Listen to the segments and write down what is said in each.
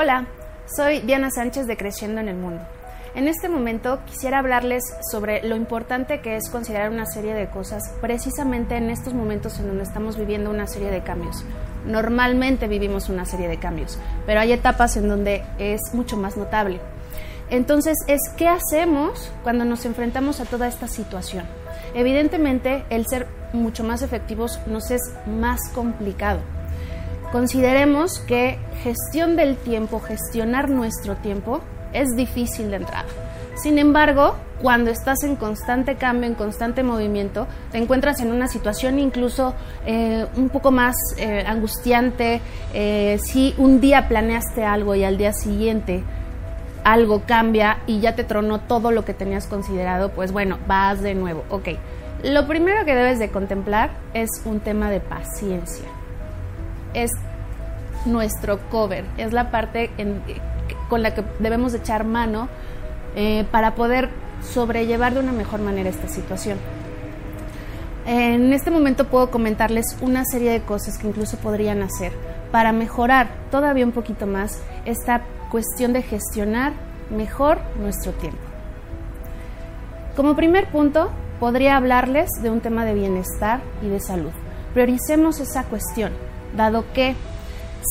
Hola, soy Diana Sánchez de Creciendo en el Mundo. En este momento quisiera hablarles sobre lo importante que es considerar una serie de cosas precisamente en estos momentos en donde estamos viviendo una serie de cambios. Normalmente vivimos una serie de cambios, pero hay etapas en donde es mucho más notable. Entonces es qué hacemos cuando nos enfrentamos a toda esta situación. Evidentemente el ser mucho más efectivos nos es más complicado Consideremos que gestión del tiempo, gestionar nuestro tiempo, es difícil de entrada. Sin embargo, cuando estás en constante cambio, en constante movimiento, te encuentras en una situación incluso eh, un poco más eh, angustiante. Eh, si un día planeaste algo y al día siguiente algo cambia y ya te tronó todo lo que tenías considerado, pues bueno, vas de nuevo. Ok, lo primero que debes de contemplar es un tema de paciencia es nuestro cover, es la parte con la que debemos echar mano eh, para poder sobrellevar de una mejor manera esta situación. En este momento puedo comentarles una serie de cosas que incluso podrían hacer para mejorar todavía un poquito más esta cuestión de gestionar mejor nuestro tiempo. Como primer punto, podría hablarles de un tema de bienestar y de salud. Prioricemos esa cuestión dado que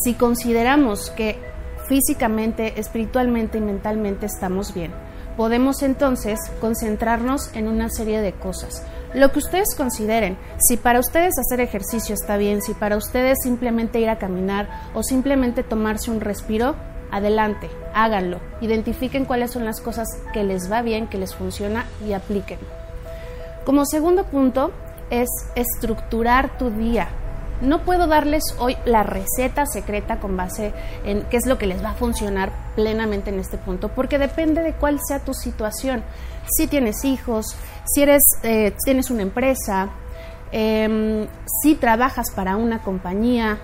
si consideramos que físicamente, espiritualmente y mentalmente estamos bien, podemos entonces concentrarnos en una serie de cosas. Lo que ustedes consideren, si para ustedes hacer ejercicio está bien, si para ustedes simplemente ir a caminar o simplemente tomarse un respiro, adelante, háganlo, identifiquen cuáles son las cosas que les va bien, que les funciona y apliquen. Como segundo punto es estructurar tu día, no puedo darles hoy la receta secreta con base en qué es lo que les va a funcionar plenamente en este punto, porque depende de cuál sea tu situación. Si tienes hijos, si eres, eh, tienes una empresa, em, si trabajas para una compañía,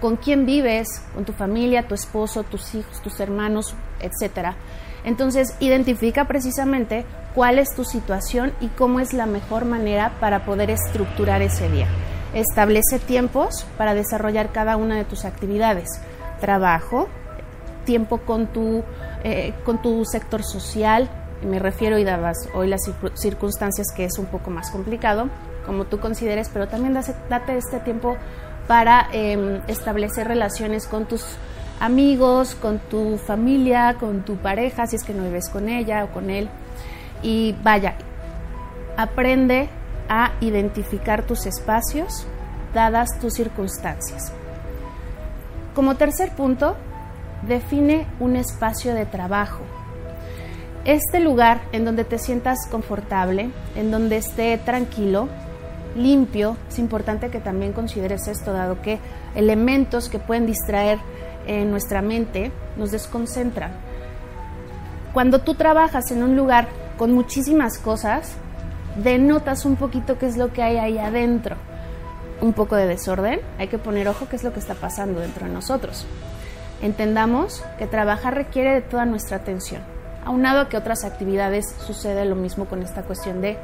con quién vives, con tu familia, tu esposo, tus hijos, tus hermanos, etcétera. Entonces, identifica precisamente cuál es tu situación y cómo es la mejor manera para poder estructurar ese día. Establece tiempos para desarrollar cada una de tus actividades. Trabajo, tiempo con tu, eh, con tu sector social, me refiero y dadas hoy las circunstancias que es un poco más complicado, como tú consideres, pero también date este tiempo para em, establecer relaciones con tus amigos, con tu familia, con tu pareja, si es que no vives con ella o con él. Y vaya, aprende a identificar tus espacios dadas tus circunstancias. Como tercer punto, define un espacio de trabajo. Este lugar en donde te sientas confortable, en donde esté tranquilo, limpio, es importante que también consideres esto, dado que elementos que pueden distraer en nuestra mente nos desconcentran. Cuando tú trabajas en un lugar con muchísimas cosas, denotas un poquito qué es lo que hay ahí adentro. Un poco de desorden, hay que poner ojo qué es lo que está pasando dentro de nosotros. Entendamos que trabajar requiere de toda nuestra atención. Aunado a que otras actividades sucede lo mismo con esta cuestión de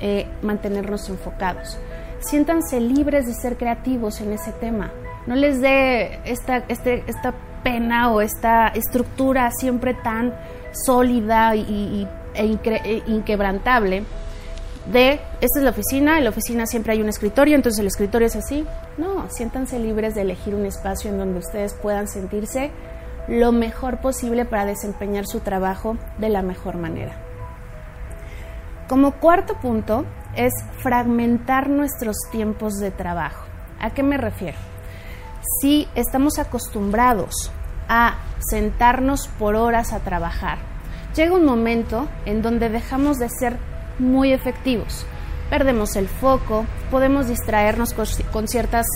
eh, mantenernos enfocados. Siéntanse libres de ser creativos en ese tema. No les dé esta, este, esta pena o esta estructura siempre tan sólida y, e, e inquebrantable de esta es la oficina, en la oficina siempre hay un escritorio, entonces el escritorio es así. No, siéntanse libres de elegir un espacio en donde ustedes puedan sentirse lo mejor posible para desempeñar su trabajo de la mejor manera. Como cuarto punto es fragmentar nuestros tiempos de trabajo. ¿A qué me refiero? Si estamos acostumbrados a sentarnos por horas a trabajar, llega un momento en donde dejamos de ser muy efectivos. Perdemos el foco, podemos distraernos con, ciertas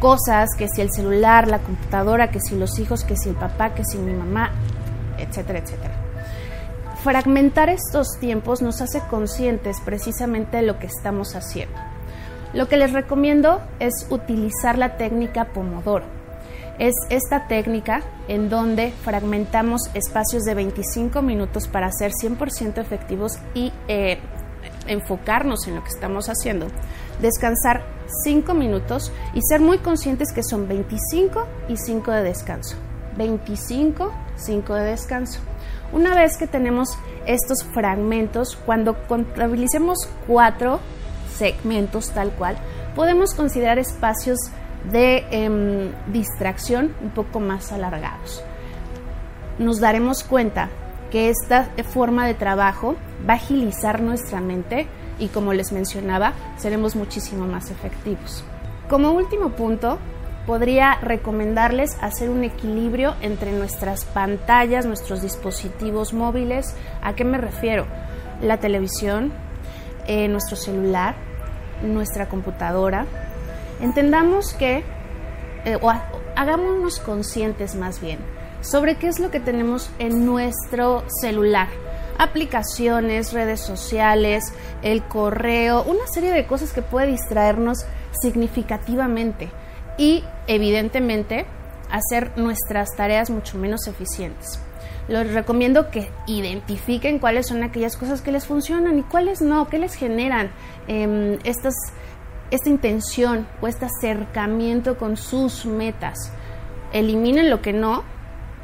cosas, que si el celular, la computadora, que si los hijos, que si el papá, que si mi mamá, etcétera, etcétera. Fragmentar estos tiempos nos hace conscientes precisamente de lo que estamos haciendo. Lo que les recomiendo es utilizar la técnica Pomodoro. Es esta técnica en donde fragmentamos espacios de 25 minutos para ser 100% efectivos y eh, enfocarnos en lo que estamos haciendo, descansar 5 minutos y ser muy conscientes que son 25 y 5 de descanso. 25, 5 de descanso. Una vez que tenemos estos fragmentos, cuando contabilicemos cuatro segmentos tal cual, podemos considerar espacios de em, distracción un poco más alargados. Nos daremos cuenta que esta forma de trabajo va a agilizar nuestra mente y como les mencionaba, seremos muchísimo más efectivos. Como último punto, podría recomendarles hacer un equilibrio entre nuestras pantallas, nuestros dispositivos móviles. ¿A qué me refiero? La televisión, eh, nuestro celular, nuestra computadora. Entendamos que, eh, o hagámonos conscientes más bien, sobre qué es lo que tenemos en nuestro celular. Aplicaciones, redes sociales, el correo, una serie de cosas que puede distraernos significativamente y evidentemente hacer nuestras tareas mucho menos eficientes. Les recomiendo que identifiquen cuáles son aquellas cosas que les funcionan y cuáles no, qué les generan estas, esta intención o este acercamiento con sus metas. Eliminen lo que no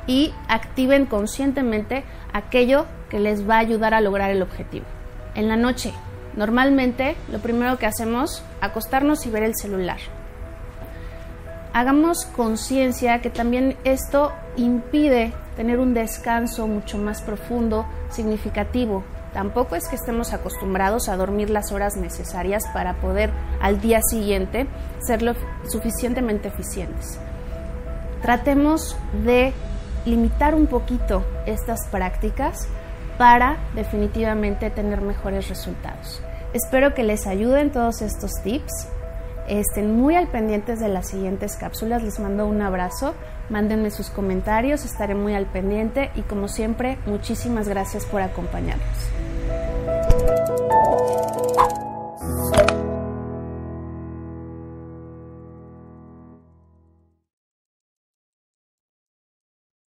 y activen conscientemente aquello que les va a ayudar a lograr el objetivo. En la noche, normalmente lo primero que hacemos, acostarnos y ver el celular. Hagamos conciencia que también esto impide tener un descanso mucho más profundo, significativo. Tampoco es que estemos acostumbrados a dormir las horas necesarias para poder al día siguiente ser lo suficientemente eficientes. Tratemos de limitar un poquito estas prácticas para definitivamente tener mejores resultados. Espero que les ayuden todos estos tips. Estén muy al pendientes de las siguientes cápsulas. Les mando un abrazo. Mándenme sus comentarios. Estaré muy al pendiente. Y como siempre, muchísimas gracias por acompañarnos.